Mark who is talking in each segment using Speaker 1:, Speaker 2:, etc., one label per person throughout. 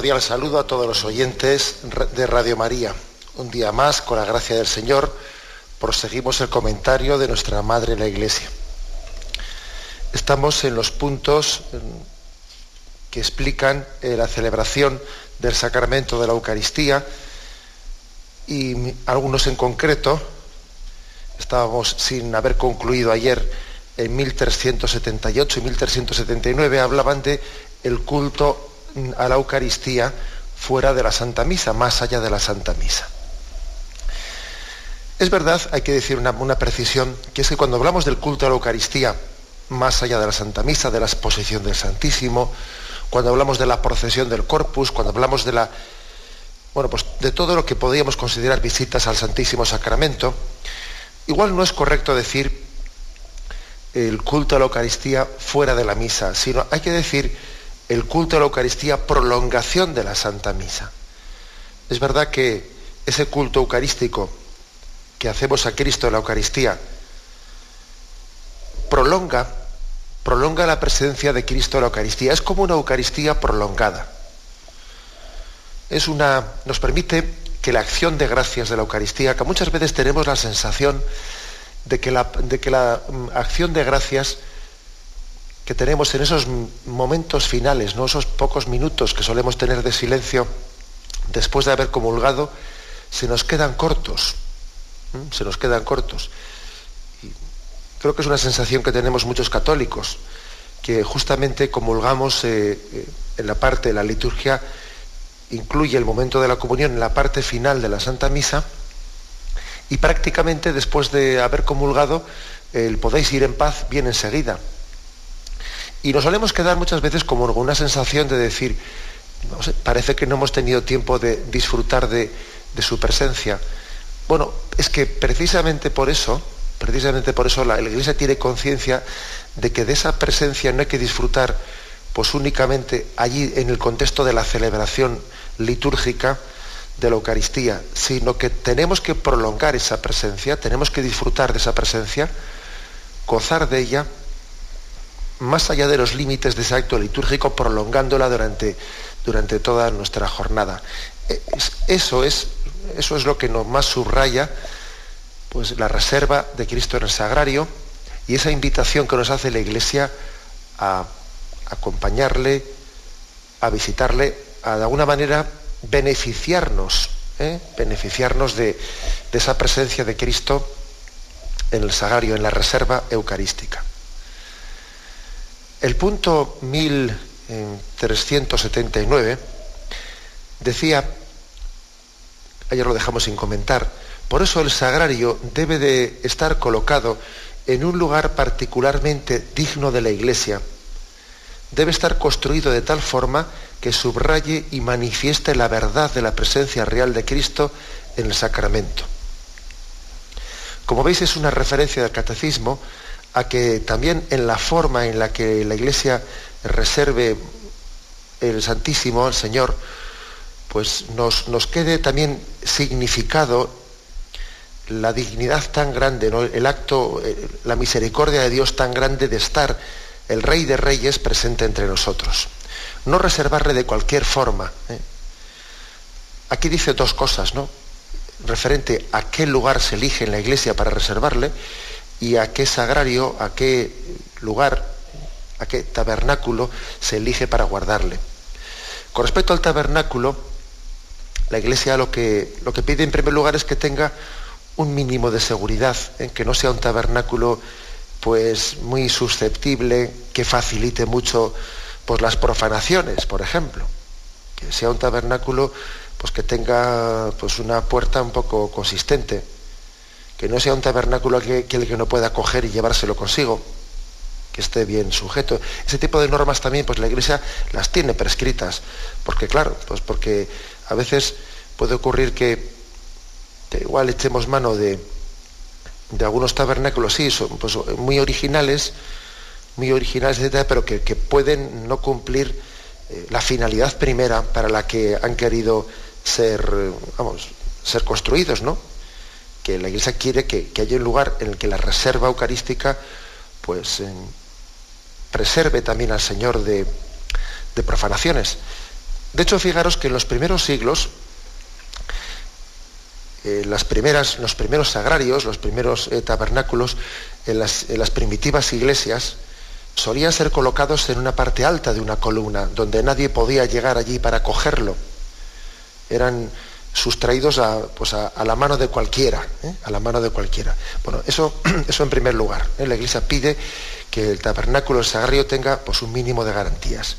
Speaker 1: Cordial saludo a todos los oyentes de Radio María. Un día más, con la gracia del Señor, proseguimos el comentario de nuestra Madre la Iglesia. Estamos en los puntos que explican eh, la celebración del sacramento de la Eucaristía y algunos en concreto, estábamos sin haber concluido ayer en 1378 y 1379, hablaban de el culto a la Eucaristía fuera de la Santa Misa, más allá de la Santa Misa. Es verdad, hay que decir una, precisión, que es que cuando hablamos del culto a la Eucaristía, más allá de la Santa Misa, de la exposición del Santísimo, cuando hablamos de la procesión del Corpus, cuando hablamos de la bueno, pues de todo lo que podríamos considerar visitas al Santísimo Sacramento, igual no es correcto decir el culto a la Eucaristía fuera de la misa, sino hay que decir el culto a la Eucaristía prolongación de la Santa Misa. Es verdad que ese culto eucarístico que hacemos a Cristo en la Eucaristía prolonga, prolonga la presencia de Cristo en la Eucaristía. Es como una Eucaristía prolongada. Es una, nos permite que la acción de gracias de la Eucaristía, que muchas veces tenemos la sensación de que la, de que la mm, acción de gracias que tenemos en esos momentos finales, ¿no? esos pocos minutos que solemos tener de silencio después de haber comulgado, se nos quedan cortos. Se nos quedan cortos. Y creo que es una sensación que tenemos muchos católicos, que justamente comulgamos eh, eh, en la parte de la liturgia, incluye el momento de la comunión en la parte final de la Santa Misa, y prácticamente después de haber comulgado, el podéis ir en paz bien enseguida. Y nos solemos quedar muchas veces como con una sensación de decir, parece que no hemos tenido tiempo de disfrutar de, su presencia. Bueno, es que precisamente por eso, precisamente por eso la, Iglesia tiene conciencia de que de esa presencia no hay que disfrutar pues únicamente allí en el contexto de la celebración litúrgica de la Eucaristía, sino que tenemos que prolongar esa presencia, tenemos que disfrutar de esa presencia, gozar de ella más allá de los límites de ese acto litúrgico, prolongándola durante, durante toda nuestra jornada. E, eso es, eso es lo que nos más subraya pues, la reserva de Cristo en el sagrario y esa invitación que nos hace la Iglesia a acompañarle, a visitarle, a de alguna manera beneficiarnos, ¿eh? beneficiarnos de, de esa presencia de Cristo en el sagrario, en la reserva eucarística. El punto 1379 decía, ayer lo dejamos sin comentar, por eso el sagrario debe de estar colocado en un lugar particularmente digno de la iglesia. Debe estar construido de tal forma que subraye y manifieste la verdad de la presencia real de Cristo en el sacramento. Como veis es una referencia del catecismo a que también en la forma en la que la Iglesia reserve el Santísimo al Señor, pues nos, nos quede también significado la dignidad tan grande, el acto, eh, la misericordia de Dios tan grande de estar el Rey de Reyes presente entre nosotros. No reservarle de cualquier forma. ¿eh? Aquí dice dos cosas, ¿no? Referente a qué lugar se elige en la iglesia para reservarle y a qué sagrario, a qué lugar, a qué tabernáculo se elige para guardarle. Con respecto al tabernáculo, la Iglesia lo que, lo que pide en primer lugar es que tenga un mínimo de seguridad, ¿eh? que no sea un tabernáculo pues muy susceptible, que facilite mucho pues, las profanaciones, por ejemplo. Que sea un tabernáculo pues que tenga pues una puerta un poco consistente, que no sea un tabernáculo que, que el que no pueda coger y llevárselo consigo, que esté bien sujeto. Ese tipo de normas también, pues la Iglesia las tiene prescritas, porque claro, pues porque a veces puede ocurrir que, igual echemos mano de, de algunos tabernáculos, sí, son pues, muy originales, muy originales, etcétera, pero que, pueden no cumplir eh, la finalidad primera para la que han querido ser, vamos, ser construidos, ¿no? Que la Iglesia quiere que, haya un lugar en el que la reserva eucarística, pues, preserve también al Señor de, profanaciones. De hecho, fijaros que en los primeros siglos, eh, las primeras, los primeros sagrarios, los primeros eh, tabernáculos, en las, primitivas iglesias, solían ser colocados en una parte alta de una columna, donde nadie podía llegar allí para cogerlo. Eran sustraídos a, pues a, la mano de cualquiera, ¿eh? a la mano de cualquiera. Bueno, eso, eso en primer lugar. ¿eh? La Iglesia pide que el tabernáculo, el sagrario, tenga pues, un mínimo de garantías.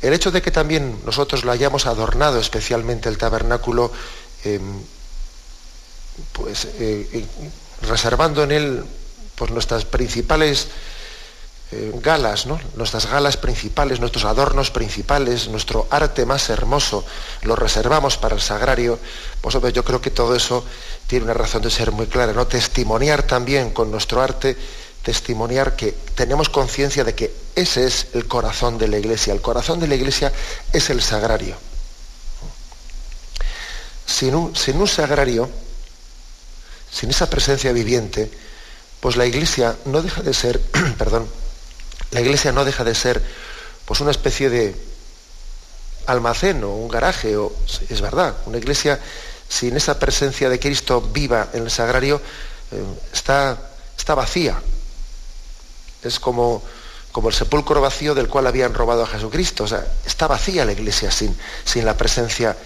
Speaker 1: El hecho de que también nosotros lo hayamos adornado especialmente el tabernáculo, em, pues eh, reservando en él pues, nuestras principales eh, galas, nuestras galas principales, nuestros adornos principales, nuestro arte más hermoso, lo reservamos para el sagrario, pues yo creo que todo eso tiene una razón de ser muy clara, ¿no? Testimoniar también con nuestro arte, testimoniar que tenemos conciencia de que ese es el corazón de la iglesia. El corazón de la iglesia es el sagrario. Sin un, sin un sagrario, sin esa presencia viviente, pues la iglesia no deja de ser, perdón, la iglesia no deja de ser pues una especie de almacén o un garaje, o, es verdad, una iglesia sin esa presencia de Cristo viva en el sagrario eh, está, está vacía. Es como, como el sepulcro vacío del cual habían robado a Jesucristo. O sea, está vacía la iglesia sin, sin la presencia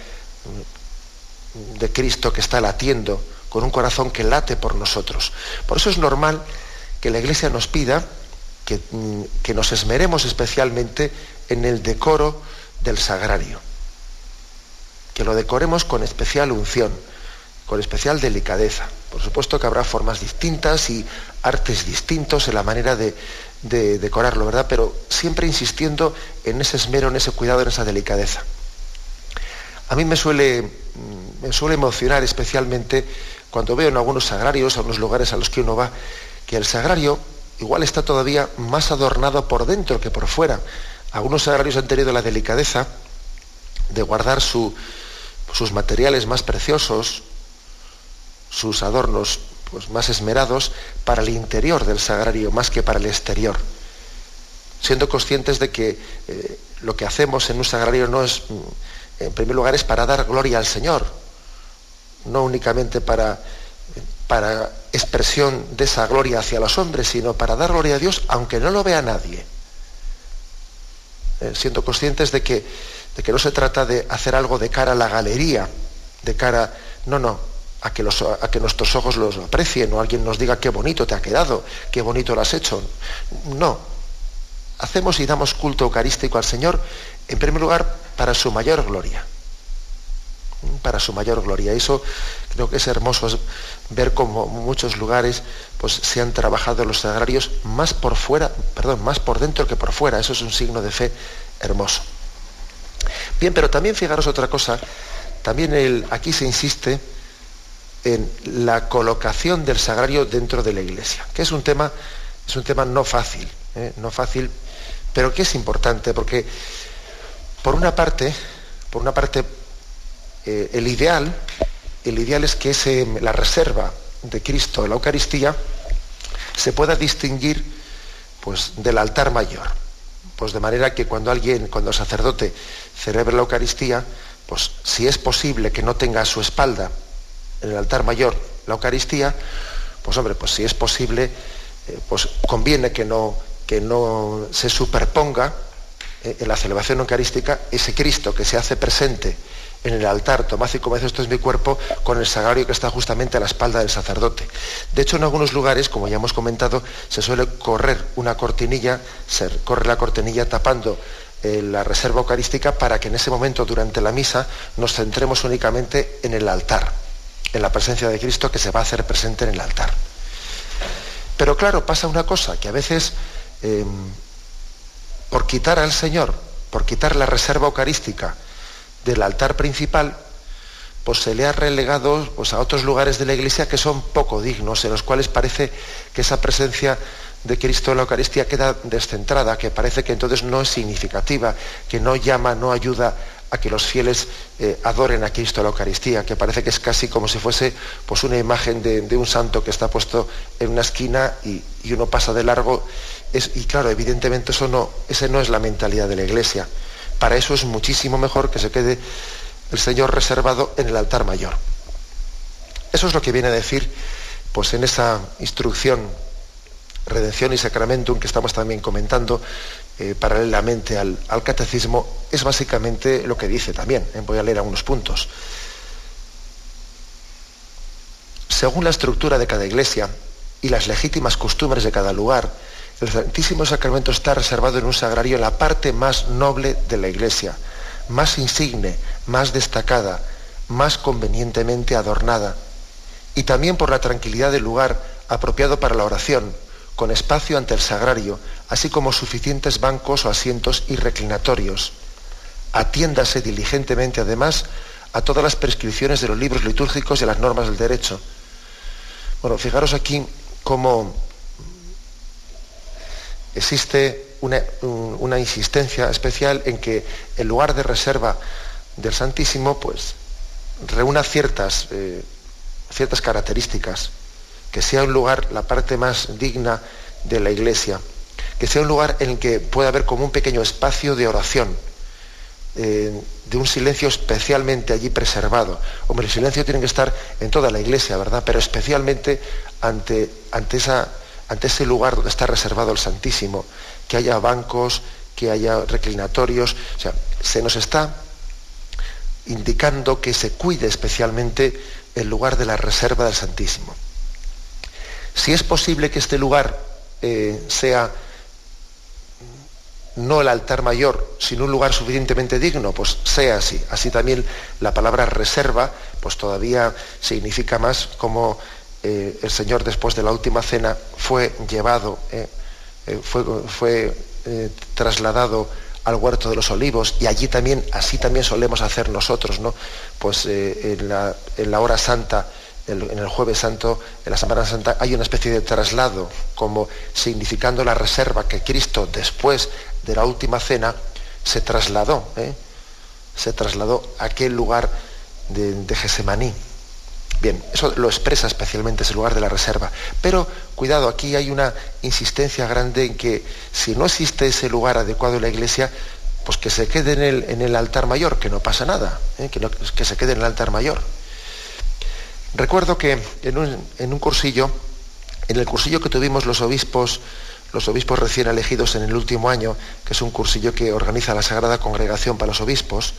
Speaker 1: mm, de Cristo que está latiendo, con un corazón que late por nosotros. Por eso es normal que la iglesia nos pida Que, nos esmeremos especialmente en el decoro del sagrario, que lo decoremos con especial unción, con especial delicadeza. Por supuesto que habrá formas distintas y artes distintos en la manera de, decorarlo, ¿verdad? Pero siempre insistiendo en ese esmero, en ese cuidado, en esa delicadeza. A mí me suele, me suele emocionar especialmente cuando veo en algunos sagrarios, algunos lugares a los que uno va, que el sagrario igual está todavía más adornado por dentro que por fuera. Algunos sagrarios han tenido la delicadeza de guardar sus materiales más preciosos, sus adornos pues, más esmerados para el interior del sagrario más que para el exterior, siendo conscientes de que eh, lo que hacemos en un sagrario no es, en primer lugar, es para dar gloria al Señor, no únicamente para para expresión de esa gloria hacia los hombres, sino para dar gloria a Dios aunque no lo vea nadie. Eh, siendo conscientes de que, de que no se trata de hacer algo de cara a la galería, de cara, no, no, a que, los, a que nuestros ojos los aprecien o alguien nos diga qué bonito te ha quedado, qué bonito lo has hecho. No, hacemos y damos culto eucarístico al Señor, en primer lugar, para su mayor gloria para su mayor gloria. Eso creo que es hermoso ver cómo muchos lugares pues, se han trabajado los sagrarios más por fuera, perdón, más por dentro que por fuera. Eso es un signo de fe hermoso. Bien, pero también fijaros otra cosa, también aquí se insiste en la colocación del sagrario dentro de la iglesia, que es un tema, es un tema no fácil, ¿eh? no fácil, pero que es importante, porque por una parte, por una parte eh, el ideal, el ideal es que la reserva de Cristo la Eucaristía se pueda distinguir pues, del altar mayor. Pues de manera que cuando alguien, cuando el sacerdote celebre la Eucaristía, pues si es posible que no tenga a su espalda en el altar mayor la Eucaristía, pues hombre, pues si es posible, eh, pues conviene que no, que no se superponga eh, en la celebración eucarística ese Cristo que se hace presente en el altar, tomad y comed, esto es mi cuerpo, con el sagrario que está justamente a la espalda del sacerdote. De hecho, en algunos lugares, como ya hemos comentado, se suele correr una cortinilla, se corre la cortinilla tapando eh, la reserva eucarística para que en ese momento durante la misa nos centremos únicamente en el altar, en la presencia de Cristo que se va a hacer presente en el altar. Pero claro, pasa una cosa, que a veces em, por quitar al Señor, por quitar la reserva eucarística del altar principal, pues se le ha relegado pues, a otros lugares de la iglesia que son poco dignos, en los cuales parece que esa presencia de Cristo en la Eucaristía queda descentrada, que parece que entonces no es significativa, que no llama, no ayuda a que los fieles eh, adoren a Cristo en la Eucaristía, que parece que es casi como si fuese pues, una imagen de, un santo que está puesto en una esquina y, uno pasa de largo. y claro, evidentemente eso no, esa no es la mentalidad de la Iglesia. Para eso es muchísimo mejor que se quede el Señor reservado en el altar mayor. Eso es lo que viene a decir pues, en esa instrucción redención y sacramentum que estamos también comentando eh, paralelamente al, catecismo, es básicamente lo que dice también. Eh, voy a leer algunos puntos. Según la estructura de cada iglesia y las legítimas costumbres de cada lugar, el Santísimo Sacramento está reservado en un sagrario en la parte más noble de la iglesia, más insigne, más destacada, más convenientemente adornada, y también por la tranquilidad del lugar apropiado para la oración, con espacio ante el sagrario, así como suficientes bancos o asientos y reclinatorios. Atiéndase diligentemente, además, a todas las prescripciones de los libros litúrgicos y a las normas del derecho. Bueno, fijaros aquí cómo existe una, insistencia especial en que el lugar de reserva del Santísimo, pues, reúna ciertas, eh, ciertas características que sea un lugar, la parte más digna de la iglesia, que sea un lugar en el que pueda haber como un pequeño espacio de oración, eh, de un silencio especialmente allí preservado. Hombre, el silencio tiene que estar en toda la iglesia, ¿verdad? Pero especialmente ante, ante, esa, ante ese lugar donde está reservado el Santísimo, que haya bancos, que haya reclinatorios, o sea, se nos está indicando que se cuide especialmente el lugar de la reserva del Santísimo. Si es posible que este lugar eh, sea no el altar mayor, sino un lugar suficientemente digno, pues sea así. Así también la palabra reserva, pues todavía significa más como eh, el Señor después de la última cena fue llevado, eh, fue, fue trasladado al huerto de los olivos y allí también, así también solemos hacer nosotros, ¿no? Pues en la, hora santa en el jueves santo, en la Semana Santa, hay una especie de traslado, como significando la reserva que Cristo después de la última cena se trasladó, ¿eh? se trasladó a aquel lugar de, de Gesemaní. Bien, eso lo expresa especialmente ese lugar de la reserva. Pero cuidado, aquí hay una insistencia grande en que si no existe ese lugar adecuado en la iglesia, pues que se quede en el, en el altar mayor, que no pasa nada, ¿eh? que, que se quede en el altar mayor. Recuerdo que en un, cursillo, en el cursillo que tuvimos los obispos, los obispos recién elegidos en el último año, que es un cursillo que organiza la Sagrada Congregación para los Obispos,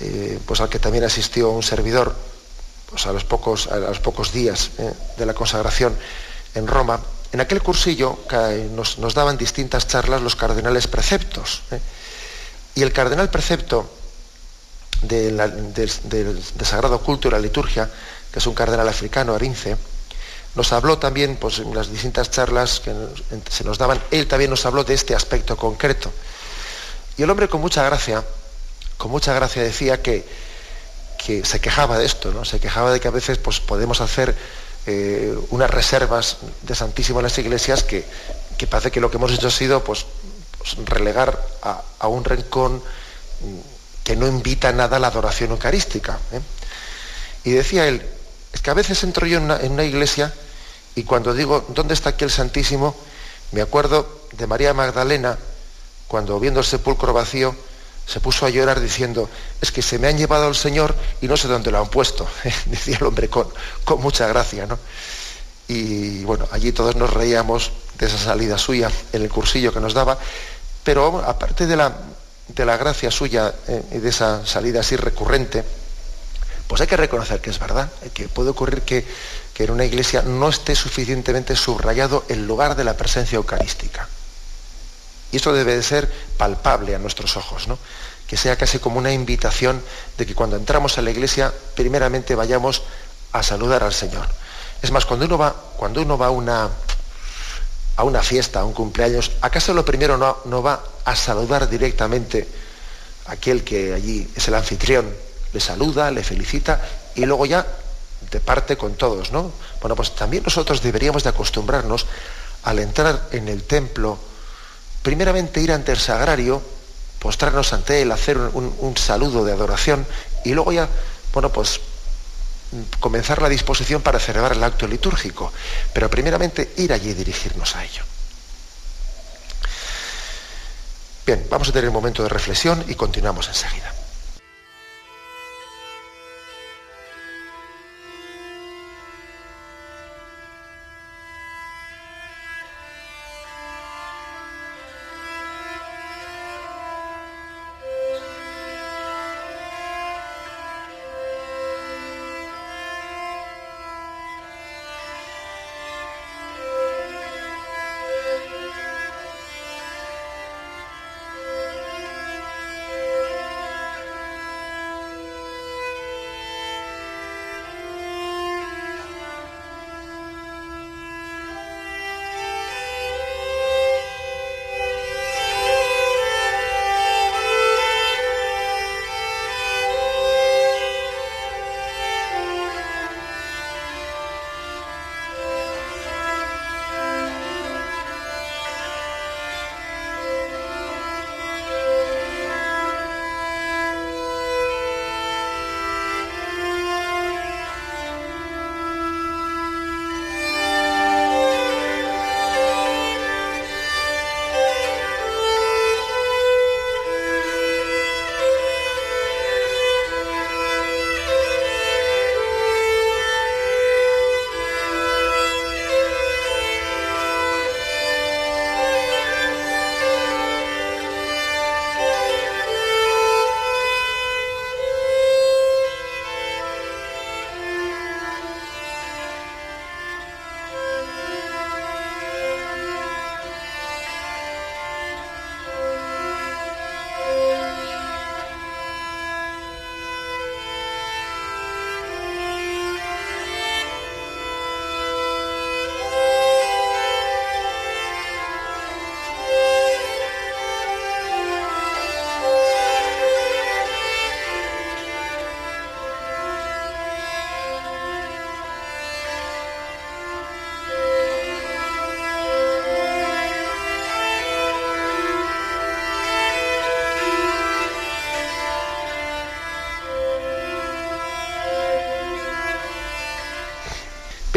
Speaker 1: eh, pues al que también asistió un servidor pues a, los pocos, días eh, de la consagración en Roma, en aquel cursillo nos, daban distintas charlas los cardenales preceptos. Eh. y el cardenal precepto del, Sagrado Culto y la Liturgia, que es un cardenal africano, Arince, nos habló también, pues en las distintas charlas que se nos daban, él también nos habló de este aspecto concreto. Y el hombre con mucha gracia, con mucha gracia decía que, que se quejaba de esto, ¿no? Se quejaba de que a veces pues, podemos hacer eh, unas reservas de Santísimo en las iglesias que, parece que lo que hemos hecho ha sido pues, pues relegar a, a un rincón que no invita nada a la adoración eucarística. ¿eh? Y decía él, es que a veces entro yo en una, iglesia y cuando digo, ¿dónde está aquí el Santísimo? Me acuerdo de María Magdalena, cuando viendo el sepulcro vacío, se puso a llorar diciendo, es que se me han llevado al Señor y no sé dónde lo han puesto, decía el hombre con, con mucha gracia. ¿no? Y bueno, allí todos nos reíamos de esa salida suya en el cursillo que nos daba, pero aparte de la, de la gracia suya eh, y de esa salida así recurrente, pues hay que reconocer que es verdad, eh, que puede ocurrir que, en una iglesia no esté suficientemente subrayado el lugar de la presencia eucarística. Y esto debe de ser palpable a nuestros ojos, ¿no? que sea casi como una invitación de que cuando entramos a la iglesia, primeramente vayamos a saludar al Señor. Es más, cuando uno va, cuando uno va a, una, a una fiesta, a un cumpleaños, ¿acaso lo primero no, no va a saludar directamente a aquel que allí es el anfitrión? Le saluda, le felicita y luego ya de parte con todos, ¿no? Bueno, pues también nosotros deberíamos de acostumbrarnos al entrar en el templo, primeramente ir ante el sagrario, postrarnos ante él, hacer un, saludo de adoración y luego ya, bueno, pues comenzar la disposición para celebrar el acto litúrgico, pero primeramente ir allí y dirigirnos a ello. Bien, vamos a tener un momento de reflexión y continuamos enseguida.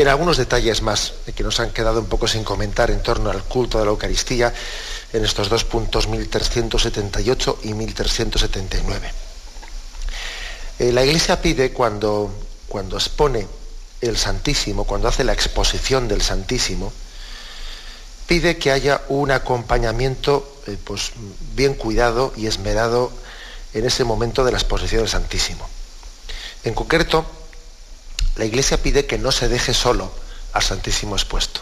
Speaker 1: Algunos detalles más que nos han quedado un poco sin comentar en torno al culto de la Eucaristía en estos dos puntos 1378 y 1379. Eh, la Iglesia pide cuando, cuando expone el Santísimo, cuando hace la exposición del Santísimo, pide que haya un acompañamiento eh, pues, bien cuidado y esmerado en ese momento de la exposición del Santísimo. En concreto, la Iglesia pide que no se deje solo al Santísimo expuesto.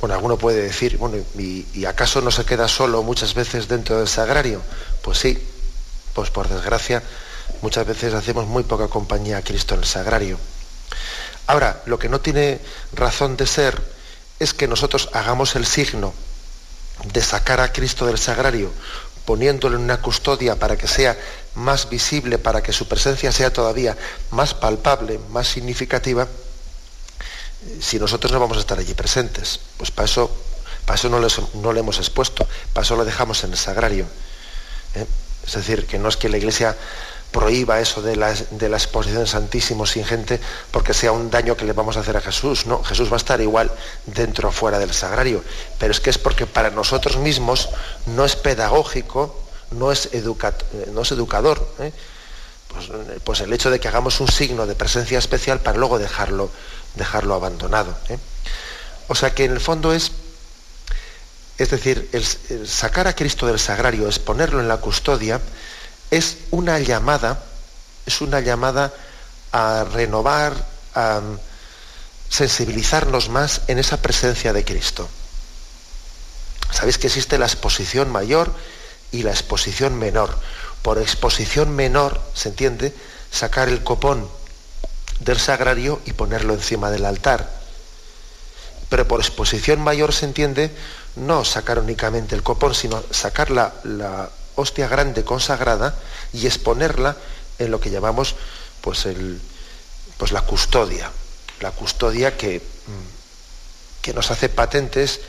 Speaker 1: Bueno, alguno puede decir, bueno, ¿y, acaso no se queda solo muchas veces dentro del sagrario? Pues sí, pues por desgracia muchas veces hacemos muy poca compañía a Cristo en el sagrario. Ahora, lo que no tiene razón de ser es que nosotros hagamos el signo de sacar a Cristo del sagrario poniéndolo en una custodia para que sea más visible, para que su presencia sea todavía más palpable, más significativa, si nosotros no vamos a estar allí presentes. Pues para eso, para eso no, lo hemos expuesto, para eso lo dejamos en el sagrario. ¿eh? Es decir, que no es que la Iglesia prohíba eso de la, de exposición Santísimo sin gente porque sea un daño que le vamos a hacer a Jesús. No, Jesús va a estar igual dentro o fuera del sagrario. Pero es que es porque para nosotros mismos no es pedagógico, no es, no es educador. ¿eh? Pues, pues, el hecho de que hagamos un signo de presencia especial para luego dejarlo, dejarlo abandonado. ¿eh? O sea que en el fondo es, es decir, sacar a Cristo del sagrario, es ponerlo en la custodia, es una llamada, es una llamada a renovar, a sensibilizarnos más en esa presencia de Cristo. Sabéis que existe la exposición mayor y la exposición menor. Por exposición menor, se entiende, sacar el copón del sagrario y ponerlo encima del altar. Pero por exposición mayor se entiende no sacar únicamente el copón, sino sacar la, la hostia grande consagrada y exponerla en lo que llamamos pues, el, pues la custodia, la custodia que, mm, que nos hace patentes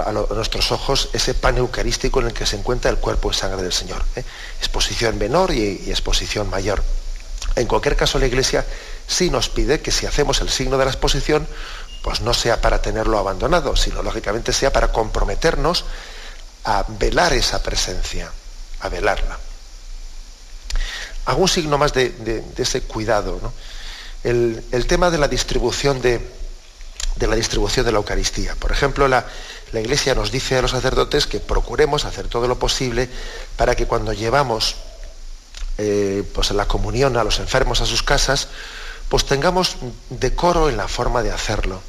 Speaker 1: a, nuestros ojos ese pan eucarístico en el que se encuentra el cuerpo y sangre del Señor. ¿eh? Exposición menor y, exposición mayor. En cualquier caso, la Iglesia sí nos pide que si hacemos el signo de la exposición, pues no sea para tenerlo abandonado, sino lógicamente sea para comprometernos a velar esa presencia, a velarla. Hago un signo más de, ese cuidado. El, tema de la distribución de, la distribución de la Eucaristía. Por ejemplo, la, Iglesia nos dice a los sacerdotes que procuremos hacer todo lo posible para que cuando llevamos eh, pues la comunión a los enfermos a sus casas, pues tengamos decoro en la forma de hacerlo.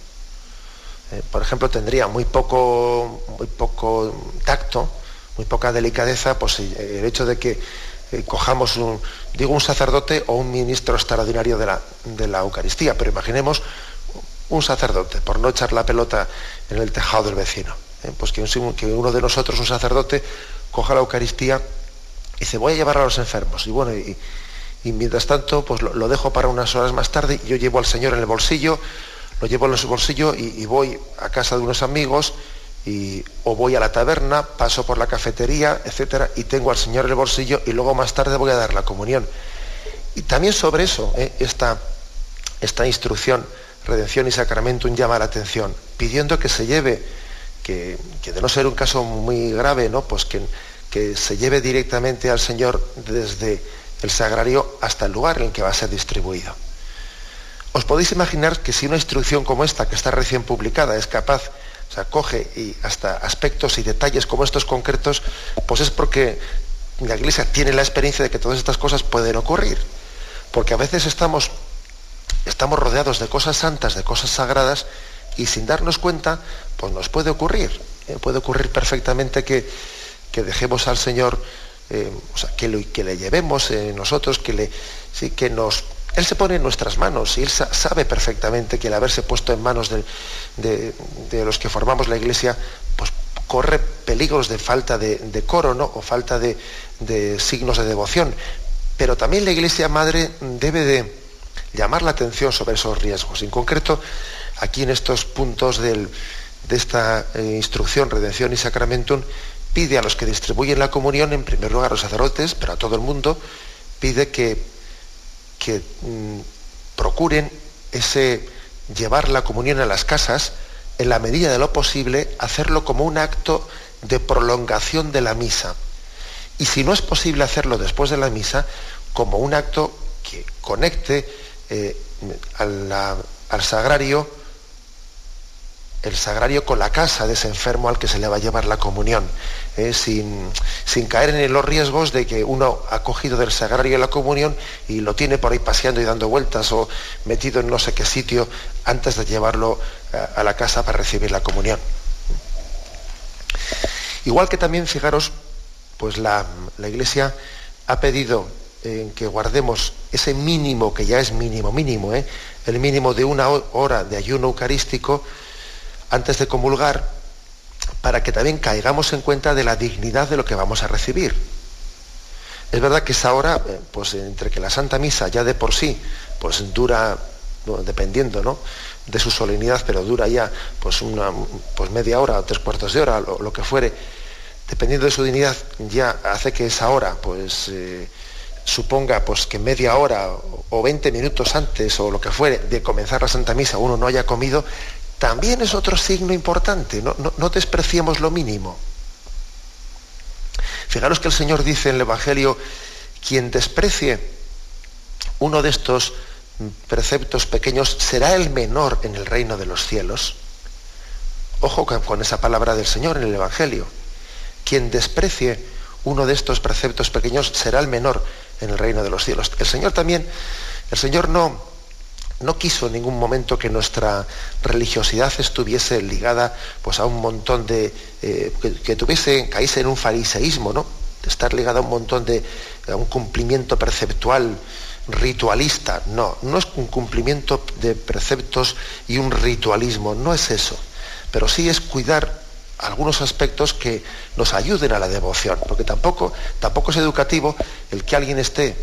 Speaker 1: Eh, por ejemplo, tendría muy poco, muy poco tacto, muy poca delicadeza, pues el hecho de que eh, cojamos un, digo un sacerdote o un ministro extraordinario de la, de la Eucaristía, pero imaginemos un sacerdote, por no echar la pelota en el tejado del vecino. Eh, pues que, uno de nosotros, un sacerdote, coja la Eucaristía y dice, voy a llevar a los enfermos. Y bueno, y, mientras tanto, pues lo, dejo para unas horas más tarde, y yo llevo al Señor en el bolsillo, lo llevo en su bolsillo y, voy a casa de unos amigos o voy a la taberna, paso por la cafetería, etcétera, y tengo al Señor en el bolsillo y luego más tarde voy a dar la comunión. Y también sobre eso, eh, esta, esta, instrucción, redención y sacramento, llama la atención, pidiendo que se lleve, que, de no ser un caso muy grave, ¿no? pues que, que se lleve directamente al Señor desde el sagrario hasta el lugar en que va a ser distribuido. Os podéis imaginar que si una instrucción como esta, que está recién publicada, es capaz, o sea, coge y hasta aspectos y detalles como estos concretos, pues es porque la Iglesia tiene la experiencia de que todas estas cosas pueden ocurrir. Porque a veces estamos, estamos rodeados de cosas santas, de cosas sagradas, y sin darnos cuenta, pues nos puede ocurrir. ¿eh? Puede ocurrir perfectamente que, dejemos al Señor, eh, o sea, que, que le llevemos eh, nosotros, que, le, sí, que nos él se pone en nuestras manos y Él sabe perfectamente que el haberse puesto en manos de, los que formamos la Iglesia, pues corre peligros de falta de, coro ¿no? o falta de, signos de devoción. Pero también la Iglesia Madre debe de llamar la atención sobre esos riesgos. En concreto, aquí en estos puntos de esta eh, instrucción, redención y sacramentum, pide a los que distribuyen la comunión, en primer lugar a los sacerdotes, pero a todo el mundo, pide que que mm, procuren ese llevar la comunión a las casas, en la medida de lo posible, hacerlo como un acto de prolongación de la misa. Y si no es posible hacerlo después de la misa, como un acto que conecte eh, al sagrario el sagrario con la casa de ese enfermo al que se le va a llevar la comunión, ¿eh? sin, caer en los riesgos de que uno ha cogido del sagrario la comunión y lo tiene por ahí paseando y dando vueltas o metido en no sé qué sitio antes de llevarlo a, a la casa para recibir la comunión. Igual que también, fijaros, pues la, Iglesia ha pedido eh, que guardemos ese mínimo, que ya es mínimo, mínimo, ¿eh? el mínimo de una hora de ayuno eucarístico, antes de comulgar para que también caigamos en cuenta de la dignidad de lo que vamos a recibir. Es verdad que esa hora, eh, pues entre que la Santa Misa ya de por sí, pues dura, dependiendo ¿no? de su solemnidad, pero dura ya pues una pues media hora o tres cuartos de hora, lo, lo que fuere, dependiendo de su dignidad, ya hace que esa hora, pues eh, suponga pues que media hora o 20 minutos antes o lo que fuere de comenzar la Santa Misa uno no haya comido, también es otro signo importante, no, despreciemos lo mínimo. Fijaros que el Señor dice en el Evangelio, quien desprecie uno de estos preceptos pequeños será el menor en el reino de los cielos. Ojo con esa palabra del Señor en el Evangelio. Quien desprecie uno de estos preceptos pequeños será el menor en el reino de los cielos. El Señor también, el Señor no, no quiso en ningún momento que nuestra religiosidad estuviese ligada pues, a un montón de. Eh, que, tuviese, caíse en un fariseísmo, ¿no? De estar ligada a un montón de. a un cumplimiento perceptual ritualista. No, no es un cumplimiento de preceptos y un ritualismo, no es eso. Pero sí es cuidar algunos aspectos que nos ayuden a la devoción, porque tampoco, tampoco es educativo el que alguien esté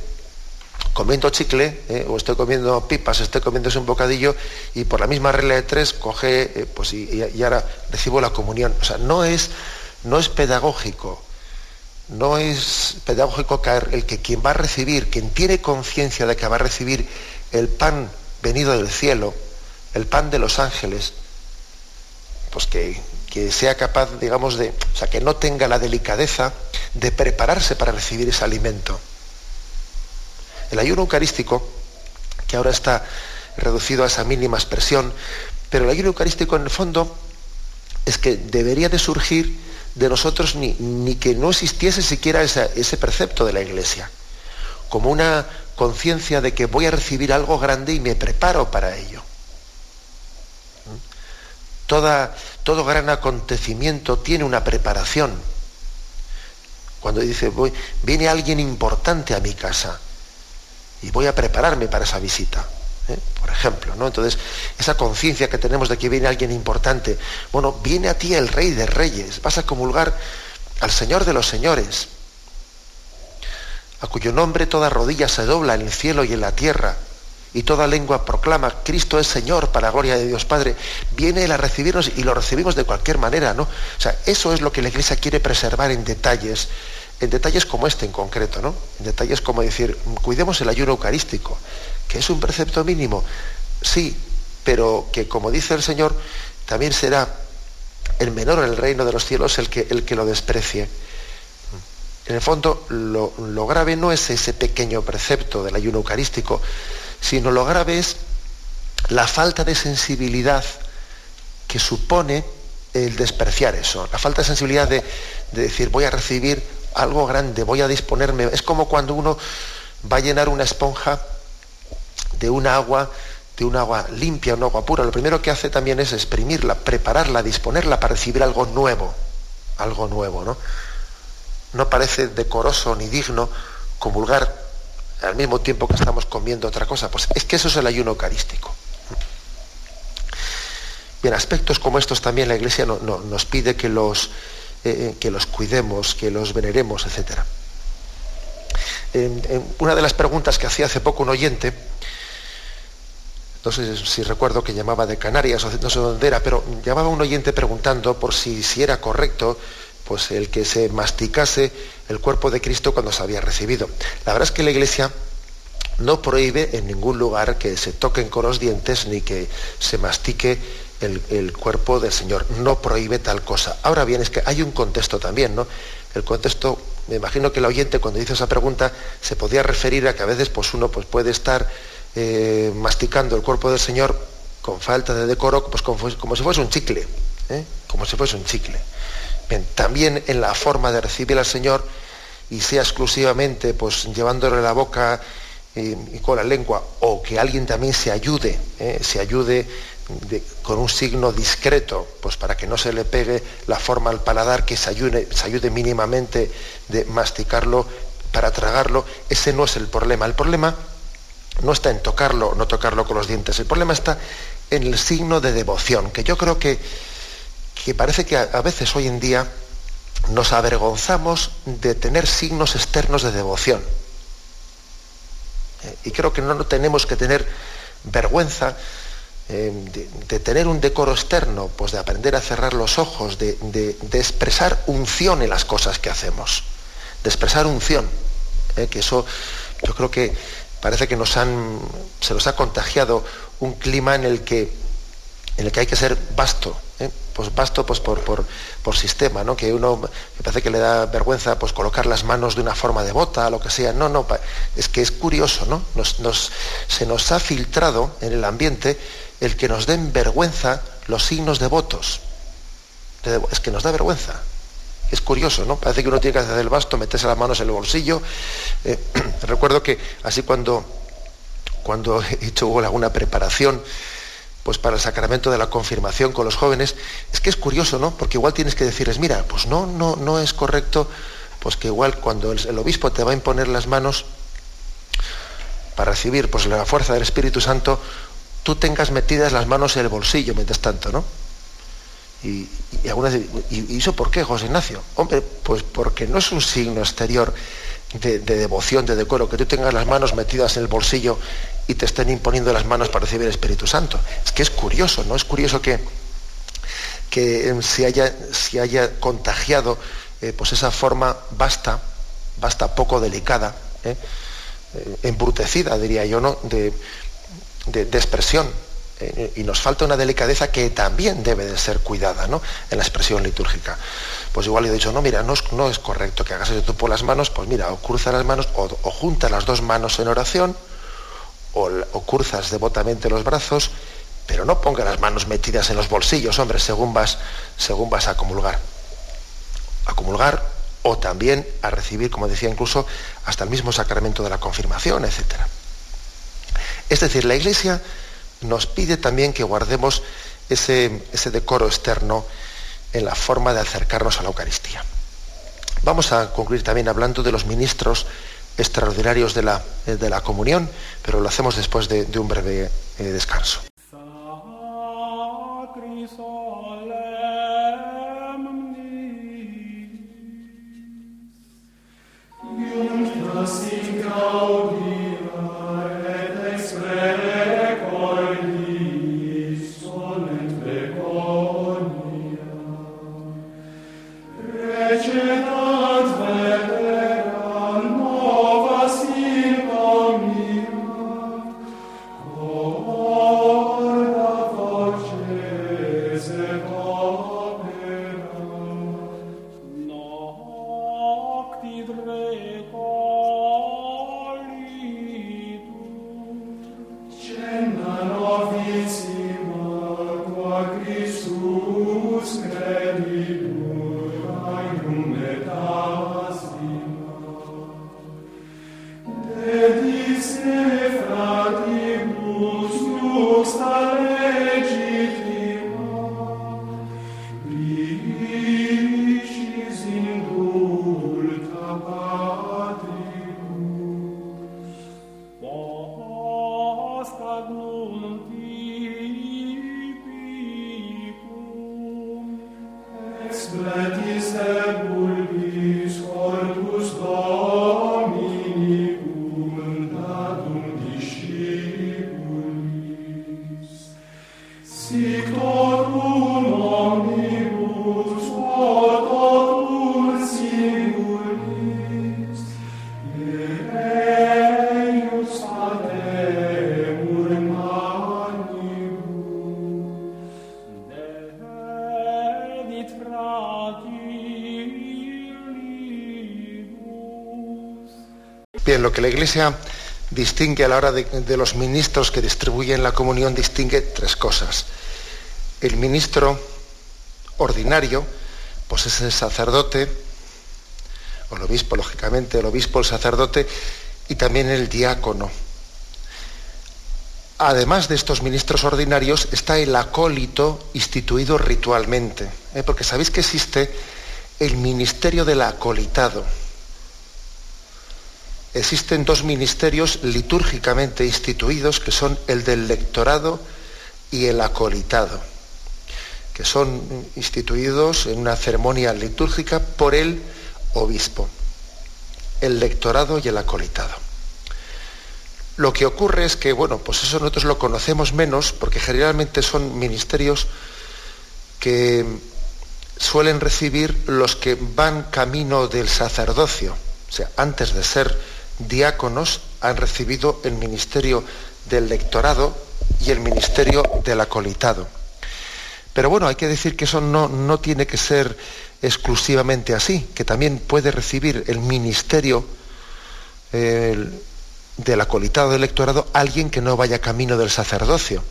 Speaker 1: comiendo chicle, eh, o estoy comiendo pipas, estoy comiéndose un bocadillo, y por la misma regla de tres coge, eh, pues y, ahora recibo la comunión. O sea, no es, no es pedagógico, no es pedagógico caer el que quien va a recibir, quien tiene conciencia de que va a recibir el pan venido del cielo, el pan de los ángeles, pues que, que sea capaz, digamos, de, o sea, que no tenga la delicadeza de prepararse para recibir ese alimento. El ayuno eucarístico, que ahora está reducido a esa mínima expresión, pero el ayuno eucarístico en el fondo es que debería de surgir de nosotros ni, ni que no existiese siquiera ese precepto de la Iglesia, como una conciencia de que voy a recibir algo grande y me preparo para ello. Toda, todo gran acontecimiento tiene una preparación. Cuando dice, voy, viene alguien importante a mi casa, y voy a prepararme para esa visita. ¿eh? Por ejemplo, ¿no? Entonces, esa conciencia que tenemos de que viene alguien importante, bueno, viene a ti el Rey de Reyes, vas a comulgar al Señor de los Señores, a cuyo nombre toda rodilla se dobla en el cielo y en la tierra, y toda lengua proclama, Cristo es Señor para gloria de Dios Padre, viene Él a recibirnos y lo recibimos de cualquier manera, ¿no? O sea, eso es lo que la Iglesia quiere preservar en detalles en detalles como este en concreto, ¿no? En detalles como decir, cuidemos el ayuno eucarístico, que es un precepto mínimo, sí, pero que como dice el Señor, también será el menor en el reino de los cielos el que, el que lo desprecie. En el fondo, lo grave no es ese pequeño precepto del ayuno eucarístico, sino lo grave es la falta de sensibilidad que supone el despreciar eso, la falta de sensibilidad de, de decir voy a recibir algo grande, voy a disponerme. Es como cuando uno va a llenar una esponja de un agua, de un agua limpia, un agua pura. Lo primero que hace también es exprimirla, prepararla, disponerla para recibir algo nuevo, algo nuevo, ¿no? No parece decoroso ni digno comulgar al mismo tiempo que estamos comiendo otra cosa. Pues es que eso es el ayuno eucarístico. Bien, aspectos como estos también la Iglesia nos pide que los, eh, eh, que los cuidemos, que los veneremos, etc. una de las preguntas que hacía hace poco un oyente, no sé si recuerdo que llamaba de Canarias, no sé dónde era, pero llamaba un oyente preguntando por si, si era correcto pues el que se masticase el cuerpo de Cristo cuando se había recibido. La verdad es que la Iglesia no prohíbe en ningún lugar que se toquen con los dientes ni que se mastique el, cuerpo del Señor. No prohíbe tal cosa. Ahora bien, es que hay un contexto también, ¿no? El contexto, me imagino que el oyente cuando hizo esa pregunta se podía referir a que a veces pues, uno pues, puede estar eh, masticando el cuerpo del Señor con falta de decoro, pues como, si fuese un chicle, ¿eh? como si fuese un chicle. También en la forma de recibir al Señor y sea exclusivamente pues llevándole la boca eh, y con la lengua, o que alguien también se ayude, se ayude con un signo discreto, pues para que no se le pegue la forma al paladar, que se ayude, mínimamente de masticarlo para tragarlo, ese no es el problema. El problema no está en tocarlo no tocarlo con los dientes, el problema está en el signo de devoción, que yo creo que, que parece que a, veces hoy en día nos avergonzamos de tener signos externos de devoción. Eh, y creo que no tenemos que tener vergüenza Em, de, tener un decoro externo, pues de aprender a cerrar los ojos, de, expresar unción en las cosas que hacemos, de expresar unción, ¿eh? que eso yo creo que parece que nos han, se nos ha contagiado un clima en el que, en el que hay que ser vasto, ¿eh? Pues vasto pues por, por, sistema, ¿no? que uno me parece que le da vergüenza pues colocar las manos de una forma devota, lo que sea. No, no, es que es curioso, ¿no? se nos ha filtrado en el ambiente el que nos den vergüenza los signos devotos. Es que nos da vergüenza. Es curioso, ¿no? Parece que uno tiene que hacer el basto, meterse las manos en el bolsillo. Eh, recuerdo que así cuando cuando he hecho alguna preparación pues para el sacramento de la confirmación con los jóvenes, es que es curioso, ¿no? Porque igual tienes que decirles, mira, pues no, no, no es correcto, pues que igual cuando el, obispo te va a imponer las manos para recibir pues la fuerza del Espíritu Santo, tú tengas metidas las manos en el bolsillo mientras tanto, ¿no? Y, y, eso por qué, José Ignacio? Hombre, pues porque no es un signo exterior de, devoción, de decoro, que tú tengas las manos metidas en el bolsillo y te estén imponiendo las manos para recibir el Espíritu Santo. Es que es curioso, ¿no? Es curioso que, que em, se, haya, haya contagiado eh, pues esa forma basta, basta poco delicada, ¿eh? Eh, embrutecida, diría yo, ¿no? de, de expresión y nos falta una delicadeza que también debe de ser cuidada ¿no? en la expresión litúrgica. Pues igual le he dicho, no, mira, no es, no es correcto que hagas eso tú por las manos, pues mira, o cruzas las manos, o, juntas las dos manos en oración, o, o, cruzas devotamente los brazos, pero no pongas las manos metidas en los bolsillos, hombre, según vas, según vas a comulgar. A comulgar o también a recibir, como decía incluso, hasta el mismo sacramento de la confirmación, etc. Es decir, la Iglesia nos pide también que guardemos ese, decoro externo en la forma de acercarnos a la Eucaristía. Vamos a concluir también hablando de los ministros extraordinarios de la, de la comunión, pero lo hacemos después de, un breve eh, descanso. Lo Iglesia distingue a la hora de, los ministros que distribuyen la comunión, distingue tres cosas. El ministro ordinario, pues es el sacerdote, o el obispo, lógicamente, el obispo, el sacerdote, y también el diácono. Además de estos ministros ordinarios, está el acólito instituido ritualmente, ¿eh? porque sabéis que existe el ministerio del acolitado existen dos ministerios litúrgicamente instituidos que son el del lectorado y el acolitado, que son instituidos en una ceremonia litúrgica por el obispo, el lectorado y el acolitado. Lo que ocurre es que, bueno, pues eso nosotros lo conocemos menos porque generalmente son ministerios que suelen recibir los que van camino del sacerdocio, o sea, antes de ser diáconos han recibido el ministerio del lectorado y el ministerio del acolitado. Pero bueno, hay que decir que eso no, no tiene que ser exclusivamente así, que también puede recibir el ministerio del acolitado del lectorado alguien que no vaya camino del sacerdocio,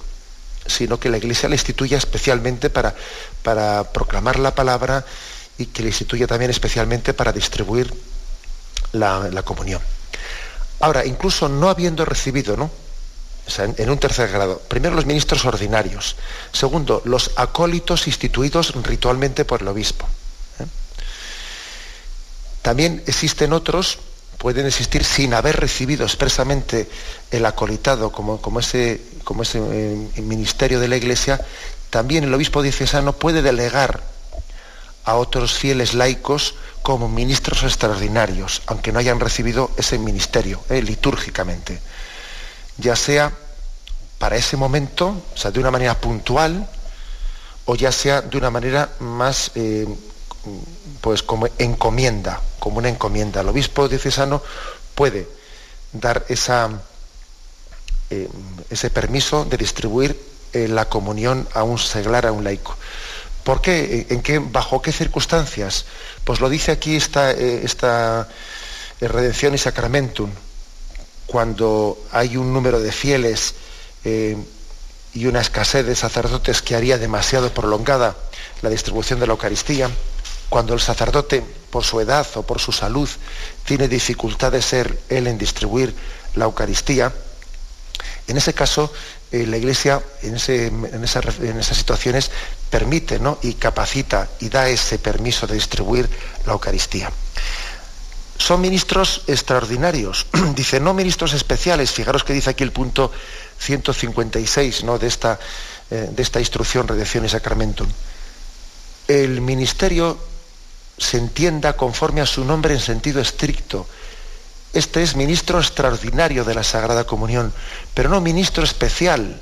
Speaker 1: sino que la Iglesia le instituya especialmente para, para proclamar la palabra y que le instituya también especialmente para distribuir la comunión. Ahora, incluso no habiendo recibido ¿no? en, un tercer grado. Primero, los ministros ordinarios. Segundo, los acólitos instituidos ritualmente por el obispo. ¿eh? También existen otros, pueden existir sin haber recibido expresamente el acolitado como, como ese, como ese eh, ministerio de la Iglesia. También el obispo diocesano puede delegar a otros fieles laicos como ministros extraordinarios, aunque no hayan recibido ese ministerio eh, litúrgicamente ya sea para ese momento, o sea, de una manera puntual, o ya sea de una manera más, eh, pues como encomienda, como una encomienda. El obispo diocesano puede dar esa, eh, ese permiso de distribuir la comunión a un seglar, a un laico. ¿Por? ¿En qué, ¿Bajo qué circunstancias? Pues lo dice aquí esta, esta Redención y Sacramentum. Cuando hay un número de fieles eh, y una escasez de sacerdotes que haría demasiado prolongada la distribución de la Eucaristía, cuando el sacerdote, por su edad o por su salud, tiene dificultad de ser él en distribuir la Eucaristía, en ese caso eh, la Iglesia en, esas situaciones permite ¿no? y capacita y da ese permiso de distribuir la Eucaristía son ministros extraordinarios. dice, no ministros especiales. Fijaros que dice aquí el punto 156 ¿no? de, esta, eh, instrucción, Redención y Sacramentum. El ministerio se entienda conforme a su nombre en sentido estricto. Este es ministro extraordinario de la Sagrada Comunión, pero no ministro especial.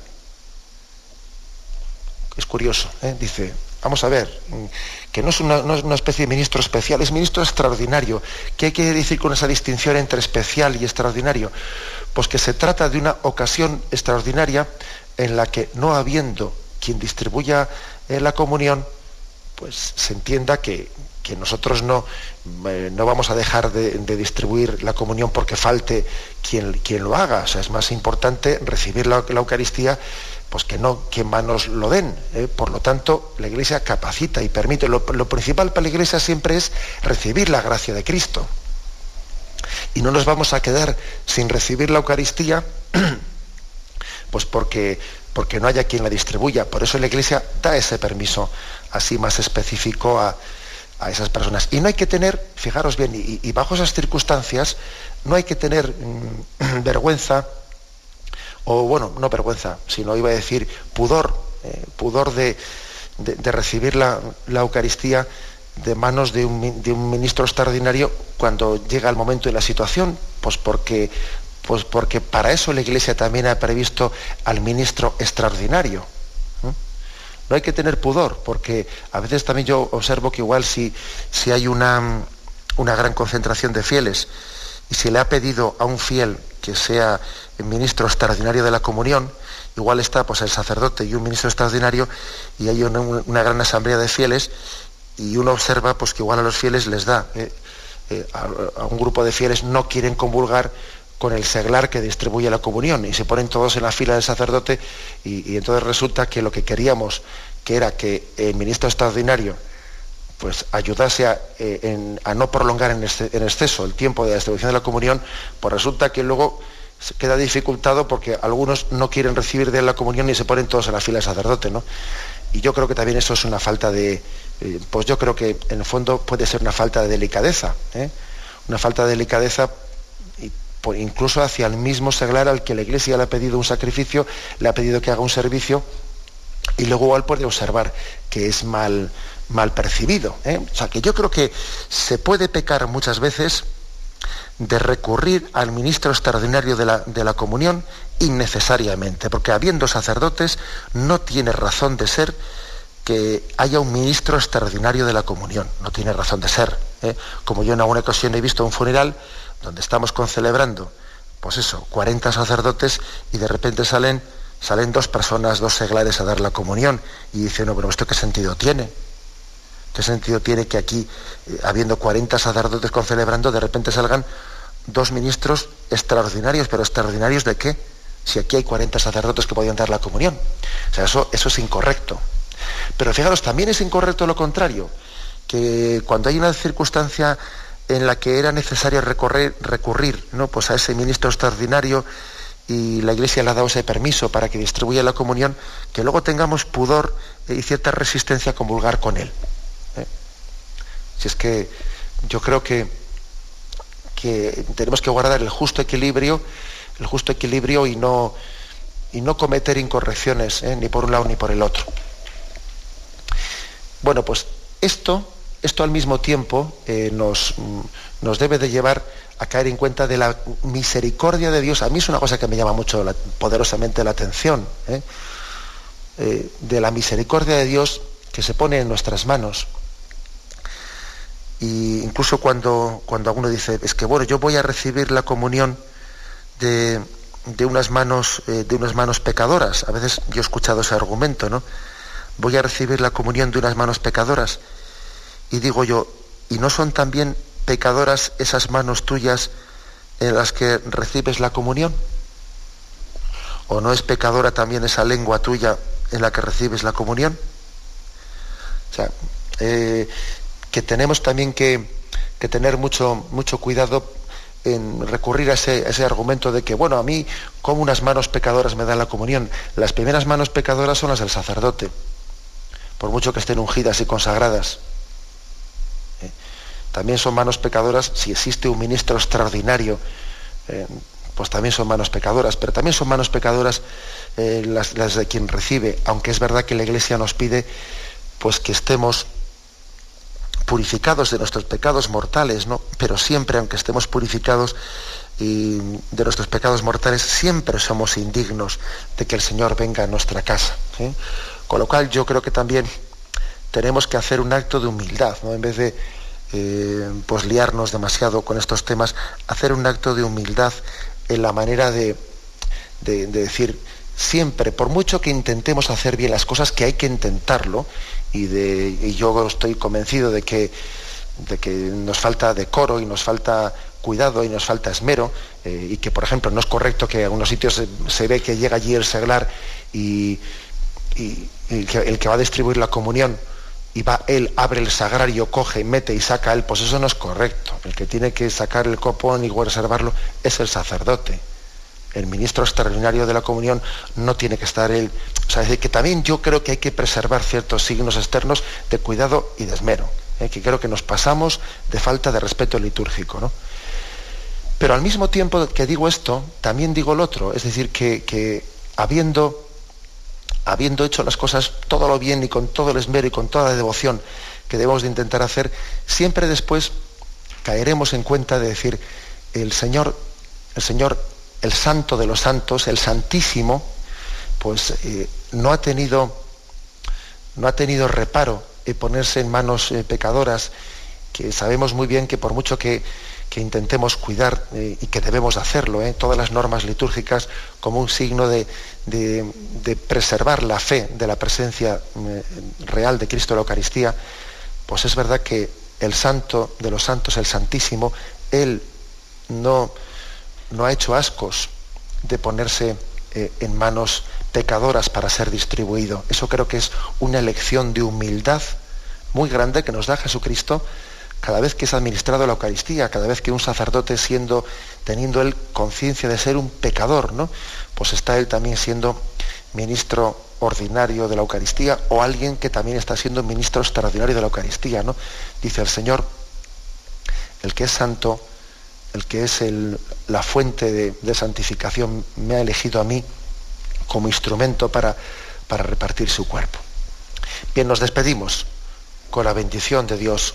Speaker 1: Es curioso, ¿eh? dice, vamos a ver, que no es, una, especie de ministro especial, es ministro extraordinario. ¿Qué hay que decir con esa distinción entre especial y extraordinario? Pues que se trata de una ocasión extraordinaria en la que no habiendo quien distribuya eh, la comunión, pues se entienda que, nosotros no, eh, no, vamos a dejar de, distribuir la comunión porque falte quien, quien, lo haga. O sea, es más importante recibir la Eucaristía pues que no que manos lo den. ¿eh? Por lo tanto, la Iglesia capacita y permite. Lo, principal para la Iglesia siempre es recibir la gracia de Cristo. Y no nos vamos a quedar sin recibir la Eucaristía, pues porque, porque no haya quien la distribuya. Por eso la Iglesia da ese permiso así más específico a, esas personas. Y no hay que tener, fijaros bien, y, bajo esas circunstancias, no hay que tener mm, vergüenza o bueno, no vergüenza, sino iba a decir pudor, eh, pudor de, recibir la, Eucaristía de manos de un, ministro extraordinario cuando llega el momento de la situación, pues porque, pues porque para eso la Iglesia también ha previsto al ministro extraordinario. No hay que tener pudor, porque a veces también yo observo que igual si, si hay una, una gran concentración de fieles y se le ha pedido a un fiel que sea ministro extraordinario de la comunión, igual está pues el sacerdote y un ministro extraordinario y hay una, gran asamblea de fieles y uno observa pues que igual a los fieles les da, eh, eh, a, un grupo de fieles no quieren convulgar con el seglar que distribuye la comunión y se ponen todos en la fila del sacerdote y, entonces resulta que lo que queríamos, que era que el ministro extraordinario pues ayudase a, eh, no prolongar en, exceso el tiempo de la distribución de la comunión, pues resulta que luego queda dificultado porque algunos no quieren recibir de la comunión y se ponen todos en la fila del sacerdote, ¿no? Y yo creo que también eso es una falta de, eh, pues yo creo que en el fondo puede ser una falta de delicadeza, ¿eh? una falta de delicadeza incluso hacia el mismo seglar al que la iglesia le ha pedido un sacrificio, le ha pedido que haga un servicio y luego igual puede observar que es mal, mal percibido. ¿eh? O sea que yo creo que se puede pecar muchas veces de recurrir al ministro extraordinario de la, comunión innecesariamente, porque habiendo sacerdotes no tiene razón de ser que haya un ministro extraordinario de la comunión, no tiene razón de ser. ¿Eh? Como yo en alguna ocasión he visto un funeral donde estamos concelebrando, pues eso, 40 sacerdotes y de repente salen, salen dos personas, dos seglares a dar la comunión y dicen, no, pero ¿esto qué sentido tiene? ¿Qué sentido tiene que aquí, eh, habiendo 40 sacerdotes concelebrando, de repente salgan dos ministros extraordinarios, pero extraordinarios de qué? Si aquí hay 40 sacerdotes que podían dar la comunión. O sea, eso, eso es incorrecto. Pero fijaros, también es incorrecto lo contrario, que cuando hay una circunstancia en la que era necesario recurrir ¿no? pues a ese ministro extraordinario y la Iglesia le ha dado ese permiso para que distribuya la comunión, que luego tengamos pudor y cierta resistencia a comulgar con él. ¿eh? Si es que yo creo que, que tenemos que guardar el justo equilibrio, el justo equilibrio y no, y no cometer incorrecciones, ¿eh? ni por un lado ni por el otro. Bueno, pues esto, esto al mismo tiempo eh, nos, nos debe de llevar a caer en cuenta de la misericordia de Dios. A mí es una cosa que me llama mucho poderosamente la atención, ¿eh? Eh, de la misericordia de Dios que se pone en nuestras manos. Y incluso cuando, cuando alguno dice, es que bueno, yo voy a recibir la comunión de, de unas manos, de unas manos pecadoras. A veces yo he escuchado ese argumento, ¿no? Voy a recibir la comunión de unas manos pecadoras. Y digo yo, ¿y no son también pecadoras esas manos tuyas en las que recibes la comunión? ¿O no es pecadora también esa lengua tuya en la que recibes la comunión? O sea, eh, que tenemos también que, tener mucho, mucho cuidado en recurrir a ese, ese, argumento de que, bueno, a mí como unas manos pecadoras me dan la comunión. Las primeras manos pecadoras son las del sacerdote, por mucho que estén ungidas y consagradas. También son manos pecadoras si existe un ministro extraordinario, eh, pues también son manos pecadoras, pero también son manos pecadoras eh, las, de quien recibe, aunque es verdad que la Iglesia nos pide pues que estemos purificados de nuestros pecados mortales, ¿no? Pero siempre, aunque estemos purificados y de nuestros pecados mortales, siempre somos indignos de que el Señor venga a nuestra casa. Con lo cual yo creo que también tenemos que hacer un acto de humildad, ¿no? En vez de eh, pues liarnos demasiado con estos temas, hacer un acto de humildad en la manera de, decir siempre, por mucho que intentemos hacer bien las cosas, que hay que intentarlo, y, de, yo estoy convencido de que, de que nos falta decoro y nos falta cuidado y nos falta esmero, eh, y que, por ejemplo, no es correcto que en algunos sitios se, ve que llega allí el seglar y, el que va a distribuir la comunión y va él, abre el sagrario, coge, mete y saca él, pues eso no es correcto. El que tiene que sacar el copón y reservarlo es el sacerdote. El ministro extraordinario de la comunión no tiene que estar él. O sea, es decir, que también yo creo que hay que preservar ciertos signos externos de cuidado y de esmero. ¿eh? que creo que nos pasamos de falta de respeto litúrgico. ¿no? Pero al mismo tiempo que digo esto, también digo lo otro. Es decir, que, que habiendo habiendo hecho las cosas todo lo bien y con todo el esmero y con toda la devoción que debemos de intentar hacer, siempre después caeremos en cuenta de decir, el Señor, el Señor, el Santo de los Santos, el Santísimo, pues eh, no ha tenido, no ha tenido reparo en ponerse en manos eh, pecadoras, que sabemos muy bien que por mucho que que intentemos cuidar eh, y que debemos hacerlo, eh, todas las normas litúrgicas como un signo de, preservar la fe de la presencia eh, real de Cristo en la Eucaristía, pues es verdad que el santo de los santos, el Santísimo, Él no, no ha hecho ascos de ponerse en manos pecadoras para ser distribuido. Eso creo que es una elección de humildad muy grande que nos da Jesucristo cada vez que es administrado la Eucaristía, cada vez que un sacerdote siendo, teniendo él conciencia de ser un pecador, ¿no? Pues está él también siendo ministro ordinario de la Eucaristía o alguien que también está siendo ministro extraordinario de la Eucaristía, ¿no? Dice el Señor, el que es santo, el que es la fuente de, santificación, me ha elegido a mí como instrumento para, para repartir su cuerpo. Bien, nos despedimos con la bendición de Dios